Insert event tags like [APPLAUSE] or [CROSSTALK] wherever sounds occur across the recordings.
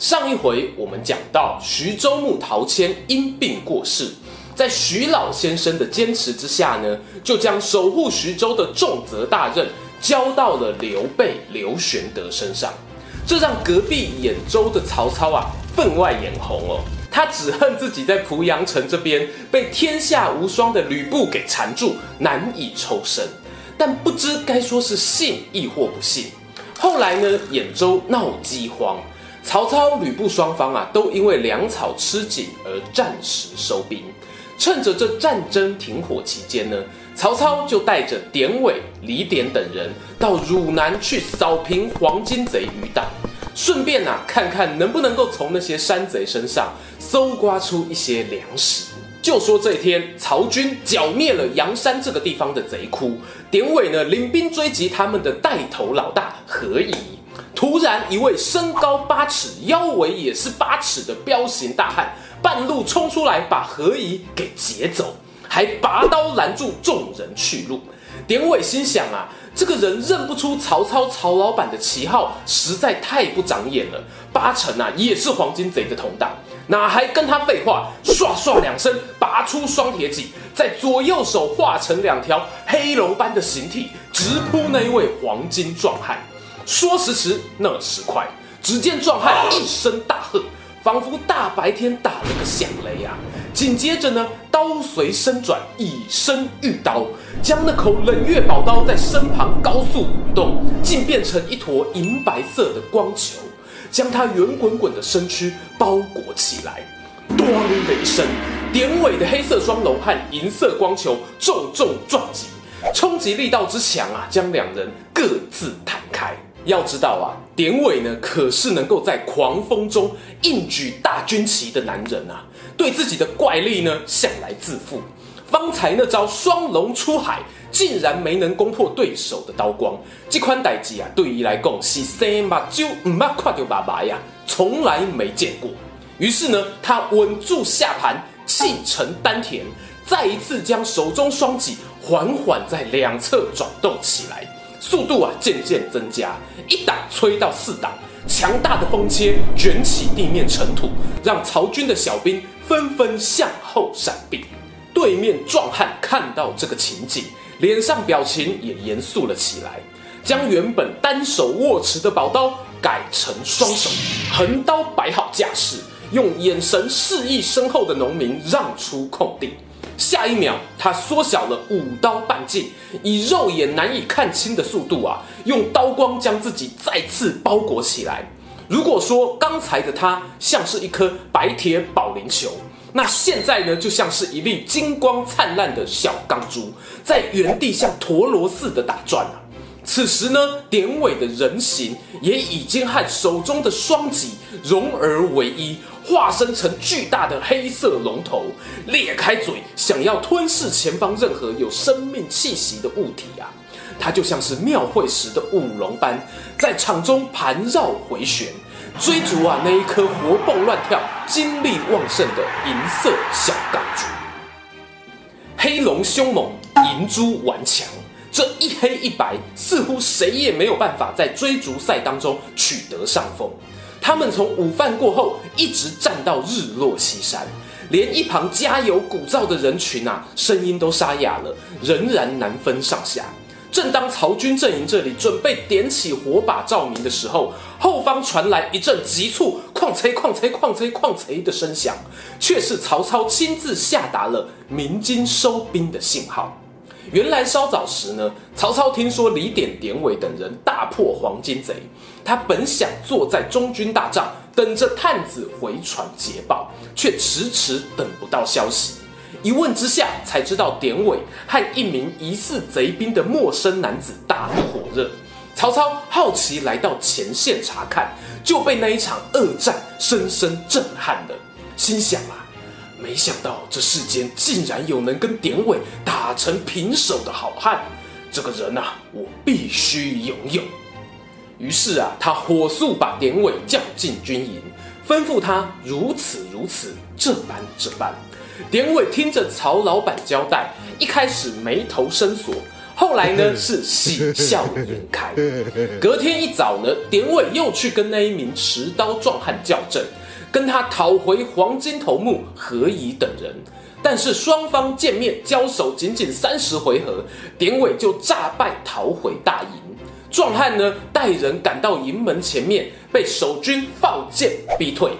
上一回我们讲到徐州牧陶谦因病过世，在徐老先生的坚持之下呢，就将守护徐州的重责大任交到了刘备刘玄德身上，这让隔壁兖州的曹操啊分外眼红哦，他只恨自己在濮阳城这边被天下无双的吕布给缠住，难以抽身，但不知该说是信亦或不信。后来呢，兖州闹饥荒。曹操、吕布双方啊，都因为粮草吃紧而暂时收兵。趁着这战争停火期间呢，曹操就带着典韦、李典等人到汝南去扫平黄巾贼余党，顺便啊，看看能不能够从那些山贼身上搜刮出一些粮食。就说这天，曹军剿灭了阳山这个地方的贼窟，典韦呢领兵追击他们的带头老大何仪。突然，一位身高八尺、腰围也是八尺的彪形大汉，半路冲出来，把何仪给劫走，还拔刀拦住众人去路。典韦心想啊，这个人认不出曹操曹老板的旗号，实在太不长眼了。八成啊，也是黄巾贼的同党，哪还跟他废话？唰唰两声，拔出双铁戟，在左右手化成两条黑龙般的形体，直扑那一位黄金壮汉。说时迟，那时快，只见壮汉一声大喝，仿佛大白天打了个响雷啊！紧接着呢，刀随身转，以身御刀，将那口冷月宝刀在身旁高速舞动，竟变成一坨银白色的光球，将他圆滚滚的身躯包裹起来。咣的一声，典韦的黑色双龙和银色光球重重撞击，冲击力道之强啊，将两人各自弹。要知道啊，典韦呢可是能够在狂风中硬举大军旗的男人啊，对自己的怪力呢向来自负。方才那招双龙出海，竟然没能攻破对手的刀光。这款代志啊，对于来讲是生目睭唔捌看到爸爸呀，从来没见过。于是呢，他稳住下盘，气沉丹田，再一次将手中双戟缓缓在两侧转动起来。速度啊渐渐增加，一档吹到四档，强大的风切卷起地面尘土，让曹军的小兵纷纷向后闪避。对面壮汉看到这个情景，脸上表情也严肃了起来，将原本单手握持的宝刀改成双手，横刀摆好架势，用眼神示意身后的农民让出空地。下一秒，他缩小了五刀半径，以肉眼难以看清的速度啊，用刀光将自己再次包裹起来。如果说刚才的他像是一颗白铁保龄球，那现在呢，就像是一粒金光灿烂的小钢珠，在原地像陀螺似的打转啊。此时呢，典韦的人形也已经和手中的双戟融而为一。化身成巨大的黑色龙头，裂开嘴，想要吞噬前方任何有生命气息的物体啊！它就像是庙会时的舞龙般，在场中盘绕回旋，追逐啊那一颗活蹦乱跳、精力旺盛的银色小钢珠。黑龙凶猛，银珠顽强，这一黑一白，似乎谁也没有办法在追逐赛当中取得上风。他们从午饭过后一直战到日落西山，连一旁加油鼓噪的人群啊，声音都沙哑了，仍然难分上下。正当曹军阵营这里准备点起火把照明的时候，后方传来一阵急促“哐嚓哐嚓哐嚓哐嚓”的声响，却是曹操亲自下达了鸣金收兵的信号。原来稍早时呢，曹操听说李典、典韦等人大破黄巾贼，他本想坐在中军大帐等着探子回传捷报，却迟迟等不到消息。一问之下，才知道典韦和一名疑似贼兵的陌生男子打得火热。曹操好奇来到前线查看，就被那一场恶战深深震撼了，心想啊。没想到这世间竟然有能跟典韦打成平手的好汉，这个人啊，我必须拥有。于是啊，他火速把典韦叫进军营，吩咐他如此如此，这般这般。典韦听着曹老板交代，一开始眉头深锁，后来呢 [LAUGHS] 是喜笑颜开。隔天一早呢，典韦又去跟那一名持刀壮汉较阵，跟他讨回黄金头目何以等人。但是双方见面交手仅仅三十回合，典韦就诈败逃回大营。壮汉呢，带人赶到营门前面，被守军放箭逼退。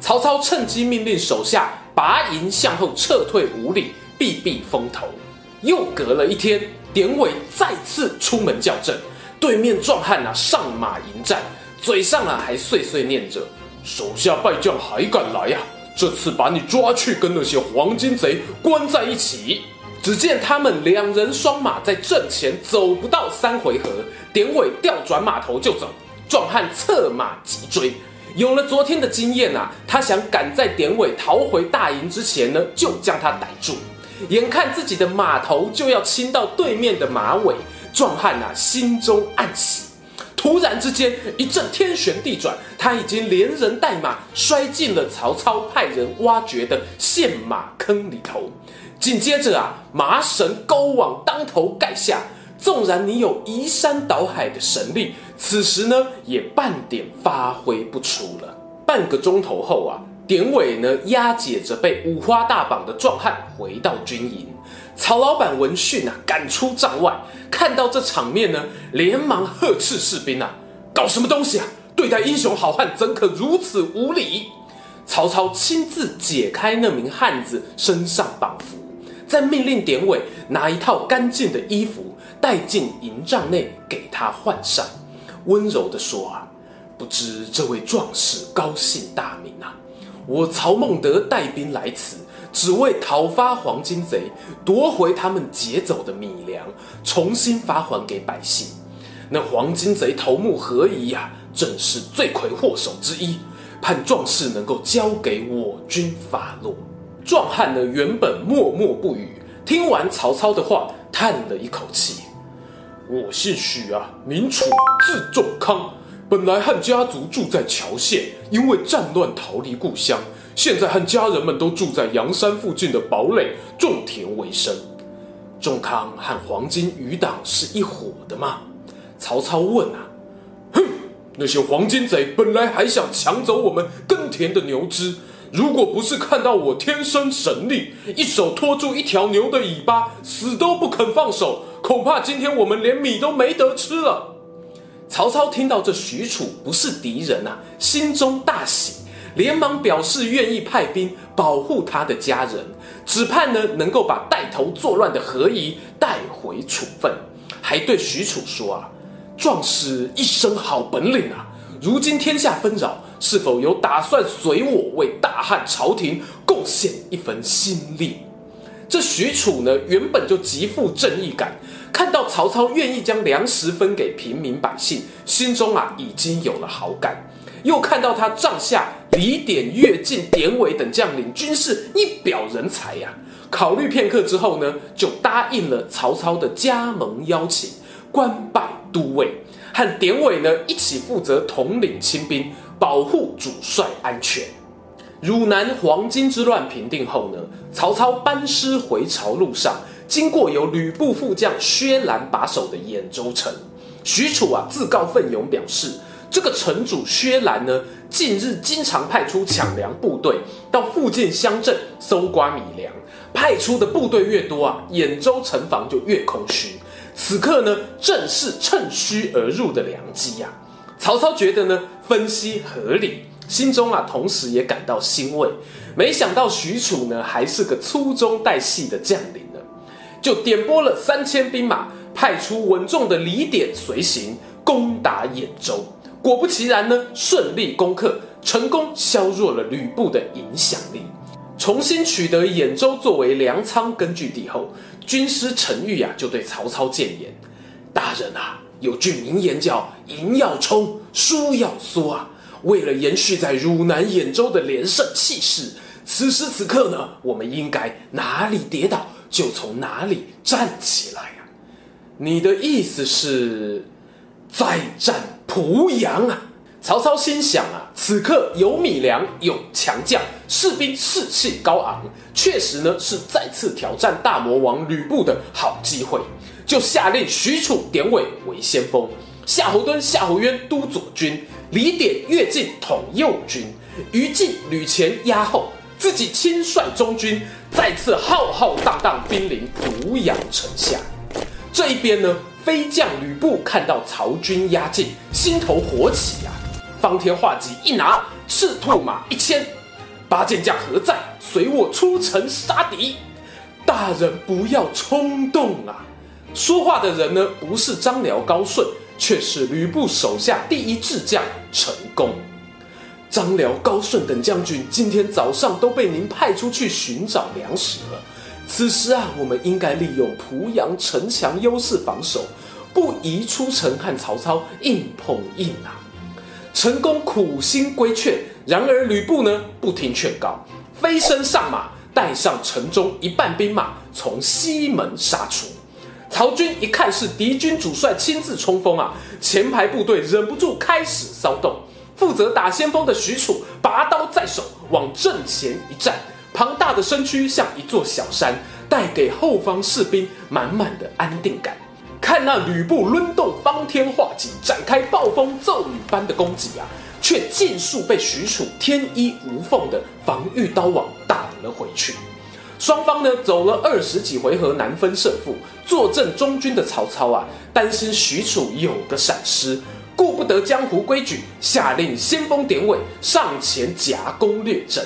曹操趁机命令手下拔营向后撤退五里，避避风头。又隔了一天，典韦再次出门叫阵，对面壮汉啊上马迎战，嘴上啊还碎碎念着：“手下败将还敢来呀、这次把你抓去跟那些黄巾贼关在一起。”只见他们两人双马在阵前走不到三回合，典韦调转马头就走，壮汉策马急追。有了昨天的经验啊，他想赶在典韦逃回大营之前呢，就将他逮住。眼看自己的马头就要亲到对面的马尾，壮汉啊心中暗喜。突然之间一阵天旋地转，他已经连人带马摔进了曹操派人挖掘的陷马坑里头。紧接着啊，麻绳钩网当头盖下。纵然你有移山倒海的神力，此时呢也半点发挥不出了。半个钟头后啊，典韦呢押解着被五花大绑的壮汉回到军营。曹老板闻讯啊，赶出帐外，看到这场面呢，连忙呵斥士兵啊：“搞什么东西啊？对待英雄好汉怎可如此无礼？”曹操亲自解开那名汉子身上绑缚。再命令典韦拿一套干净的衣服带进营帐内给他换上，温柔地说：“啊，不知这位壮士高姓大名啊？我曹孟德带兵来此，只为讨伐黄巾贼，夺回他们劫走的米粮，重新发还给百姓。那黄巾贼头目何以呀，正是罪魁祸首之一，盼壮士能够交给我军发落。”壮汉呢，原本默默不语，听完曹操的话，叹了一口气：“我姓许啊，名楚，字仲康，本来汉家族住在谯县，因为战乱逃离故乡，现在和家人们都住在阳山附近的堡垒，种田为生。”仲康和黄金余党是一伙的吗？曹操问啊。哼，那些黄金贼本来还想抢走我们耕田的牛只。如果不是看到我天生神力，一手托住一条牛的尾巴，死都不肯放手，恐怕今天我们连米都没得吃了。曹操听到这许褚不是敌人啊，心中大喜，连忙表示愿意派兵保护他的家人，只盼呢能够把带头作乱的何仪带回处分，还对许褚说啊，壮士一身好本领啊，如今天下纷扰。是否有打算随我为大汉朝廷贡献一份心力？这许褚呢，原本就极富正义感，看到曹操愿意将粮食分给平民百姓，心中啊已经有了好感。又看到他帐下李典、乐进、典韦等将领军事一表人才呀、考虑片刻之后呢，就答应了曹操的加盟邀请，官拜都尉，和典韦呢一起负责统领亲兵。保护主帅安全。汝南黄巾之乱平定后呢，曹操班师回朝路上，经过由吕布副将薛兰把守的兖州城。许褚啊自告奋勇表示，这个城主薛兰呢，近日经常派出抢粮部队到附近乡镇搜刮米粮，派出的部队越多啊，兖州城防就越空虚。此刻呢，正是趁虚而入的良机呀、啊。曹操觉得呢，分析合理，心中啊，同时也感到欣慰。没想到许褚呢，还是个粗中带细的将领呢，就点拨了三千兵马，派出稳重的李典随行，攻打兖州。果不其然呢，顺利攻克，成功削弱了吕布的影响力。重新取得兖州作为粮仓根据地后，军师陈玉啊，就对曹操谏言：“大人啊。”有句名言叫“赢要冲，输要缩”啊！为了延续在汝南兖州的连胜气势，此时此刻呢，我们应该哪里跌倒就从哪里站起来啊！你的意思是再战濮阳啊？曹操心想啊，此刻有米粮，有强将，士兵士气高昂，确实呢是再次挑战大魔王吕布的好机会，就下令许褚、典韦为先锋，夏侯惇、夏侯渊督左军，李典、乐进统右军，于禁、吕虔压后，自己亲率中军，再次浩浩荡荡兵临濮阳城下。这一边呢，飞将吕布看到曹军压境，心头火起啊！方天画戟一拿，赤兔马一牵，八健将何在？随我出城杀敌！大人不要冲动啊！说话的人呢，不是张辽、高顺，却是吕布手下第一智将陈宫。张辽、高顺等将军今天早上都被您派出去寻找粮食了。此时啊，我们应该利用濮阳城墙优势防守，不宜出城和曹操硬碰硬啊！陈宫苦心规劝，然而吕布呢，不听劝告，飞身上马，带上城中一半兵马，从西门杀出。曹军一看是敌军主帅亲自冲锋啊，前排部队忍不住开始骚动。负责打先锋的许褚拔刀在手，往阵前一站，庞大的身躯像一座小山，带给后方士兵满满的安定感。看那吕布抡动方天画戟，展开暴风骤雨般的攻击啊，却尽数被许褚天衣无缝的防御刀网挡了回去。双方呢走了二十几回合难分胜负，坐镇中军的曹操啊，担心许褚有个闪失，顾不得江湖规矩，下令先锋典韦上前夹攻略阵。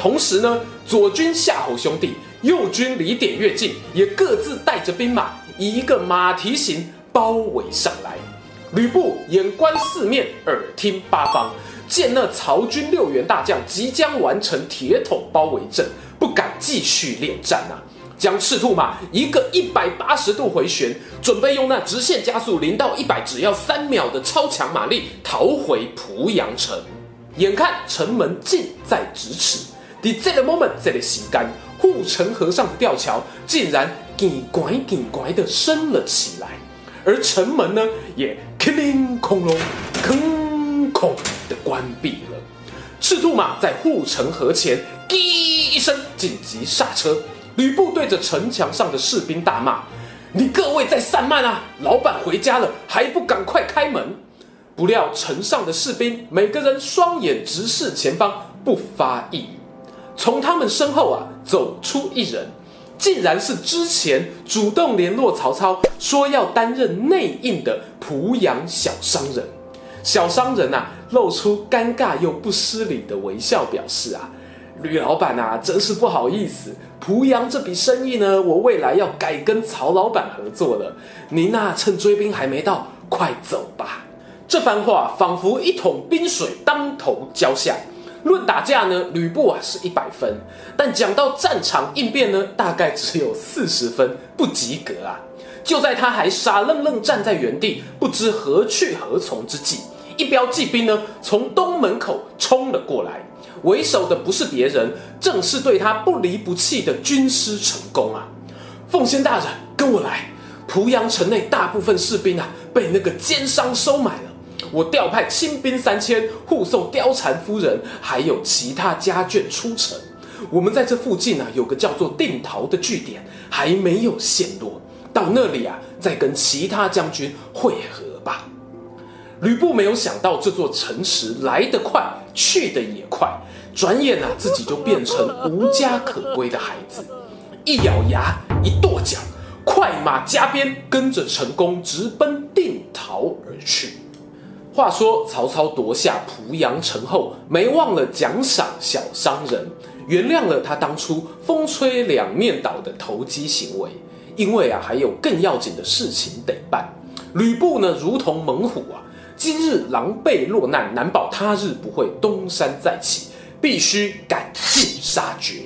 同时呢，左军夏侯兄弟，右军李典、乐进也各自带着兵马。以一个马蹄形包围上来，吕布眼观四面，耳听八方，见那曹军六员大将即将完成铁桶包围阵，不敢继续恋战啊！将赤兔马一个一百八十度回旋，准备用那直线加速零到一百只要三秒的超强马力逃回濮阳城。眼看城门近在咫尺，在这个 moment，这个时间，护城河上的吊桥竟然。紧拐紧拐的升了起来，而城门呢也哐铃空隆哐哐的关闭了。赤兔马在护城河前“滴”一声紧急刹车，吕布对着城墙上的士兵大骂：“你各位在散漫啊！老板回家了，还不赶快开门！”不料城上的士兵每个人双眼直视前方，不发一语。从他们身后啊走出一人。竟然是之前主动联络曹操，说要担任内应的濮阳小商人。小商人啊，露出尴尬又不失礼的微笑，表示啊，吕老板啊，真是不好意思，濮阳这笔生意呢，我未来要改跟曹老板合作了。您啊，趁追兵还没到，快走吧。这番话仿佛一桶冰水当头浇下。论打架呢，吕布啊是一百分，但讲到战场应变呢，大概只有四十分，不及格啊！就在他还傻愣愣站在原地，不知何去何从之际，一彪骑兵呢从东门口冲了过来，为首的不是别人，正是对他不离不弃的军师陈宫啊！奉先大人，跟我来！濮阳城内大部分士兵啊，被那个奸商收买了。我调派亲兵三千护送貂蝉夫人，还有其他家眷出城。我们在这附近啊，有个叫做定陶的据点，还没有陷落。到那里啊，再跟其他将军会合吧。吕布没有想到这座城池来得快，去得也快，转眼啊，自己就变成无家可归的孩子。一咬牙，一跺脚，快马加鞭，跟着陈宫直奔定陶而去。话说曹操夺下濮阳城后，没忘了奖赏小商人，原谅了他当初风吹两面倒的投机行为。因为啊，还有更要紧的事情得办。吕布呢，如同猛虎啊，今日狼狈落难，难保他日不会东山再起，必须赶尽杀绝。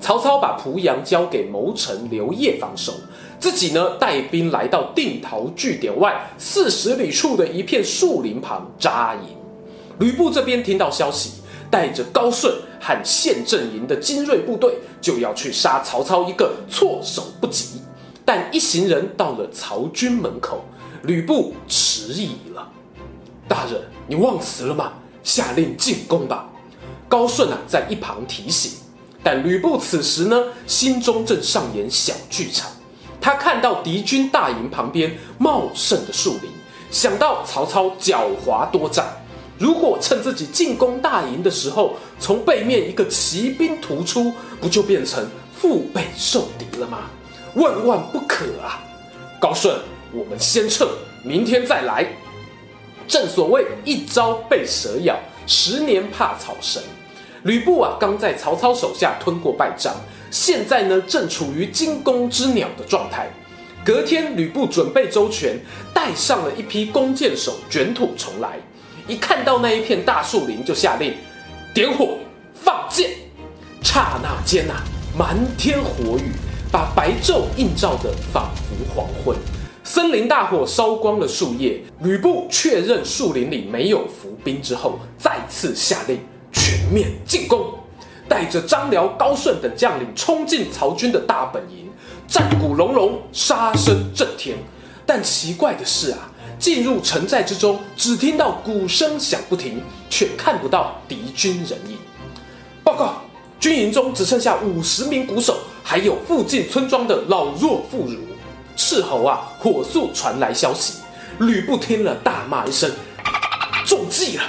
曹操把濮阳交给谋臣刘烨防守。自己呢，带兵来到定陶据点外四十里处的一片树林旁扎营。吕布这边听到消息，带着高顺和县阵营的精锐部队，就要去杀曹操一个措手不及。但一行人到了曹军门口，吕布迟疑了。大人，你忘词了吗？下令进攻吧。高顺啊，在一旁提醒。但吕布此时呢，心中正上演小剧场。他看到敌军大营旁边茂盛的树林，想到曹操狡猾多诈，如果趁自己进攻大营的时候，从背面一个骑兵突出，不就变成腹背受敌了吗？万万不可啊！高顺，我们先撤，明天再来。正所谓一朝被蛇咬，十年怕草绳。吕布啊，刚在曹操手下吞过败仗，现在呢，正处于惊弓之鸟的状态。隔天，吕布准备周全，带上了一批弓箭手，卷土重来。一看到那一片大树林，就下令点火放箭。刹那间呐、满天火雨，把白昼映照得仿佛黄昏。森林大火烧光了树叶。吕布确认树林里没有伏兵之后，再次下令。全面进攻，带着张辽、高顺等将领冲进曹军的大本营，战鼓隆隆，杀声震天。但奇怪的是啊，进入城寨之中，只听到鼓声响不停，却看不到敌军人影。报告，军营中只剩下五十名鼓手，还有附近村庄的老弱妇孺。斥候啊，火速传来消息。吕布听了，大骂一声：“中计了！”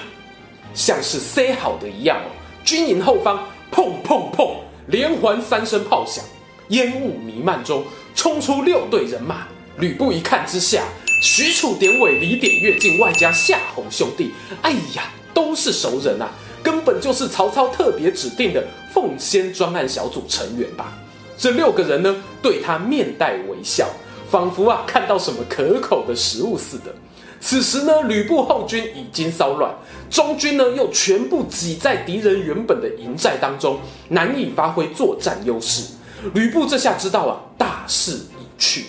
像是塞好的一样哦，军营后方砰砰砰连环三声炮响，烟雾弥漫中冲出六队人马。吕布一看之下，许褚典韦、李典、乐进外加夏侯兄弟，哎呀，都是熟人啊，根本就是曹操特别指定的凤仙专案小组成员吧？这六个人呢，对他面带微笑，仿佛啊看到什么可口的食物似的。此时呢，吕布后军已经骚乱，中军呢又全部挤在敌人原本的营寨当中，难以发挥作战优势。吕布这下知道啊，大势已去，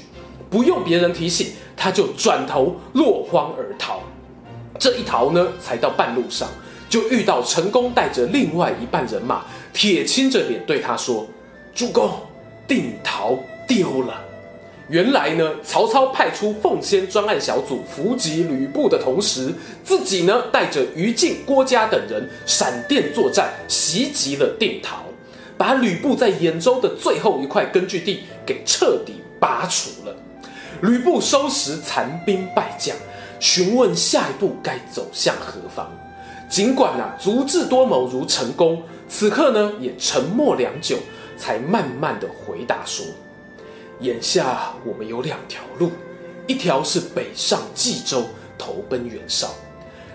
不用别人提醒，他就转头落荒而逃。这一逃呢，才到半路上，就遇到陈宫带着另外一半人马，铁青着脸对他说：“主公，定陶丢了。”原来呢，曹操派出奉先专案小组伏击吕布的同时，自己呢带着于禁、郭嘉等人闪电作战，袭击了定陶，把吕布在兖州的最后一块根据地给彻底拔除了。吕布收拾残兵败将，询问下一步该走向何方。尽管啊足智多谋如陈宫，此刻呢也沉默良久，才慢慢的回答说。眼下我们有两条路，一条是北上冀州投奔袁绍，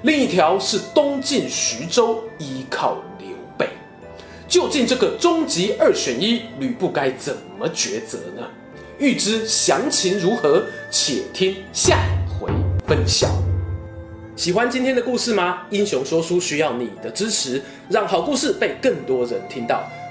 另一条是东进徐州依靠刘备。究竟这个终极二选一，吕布该怎么抉择呢？欲知详情如何，且听下回分晓。喜欢今天的故事吗？英雄说书需要你的支持，让好故事被更多人听到。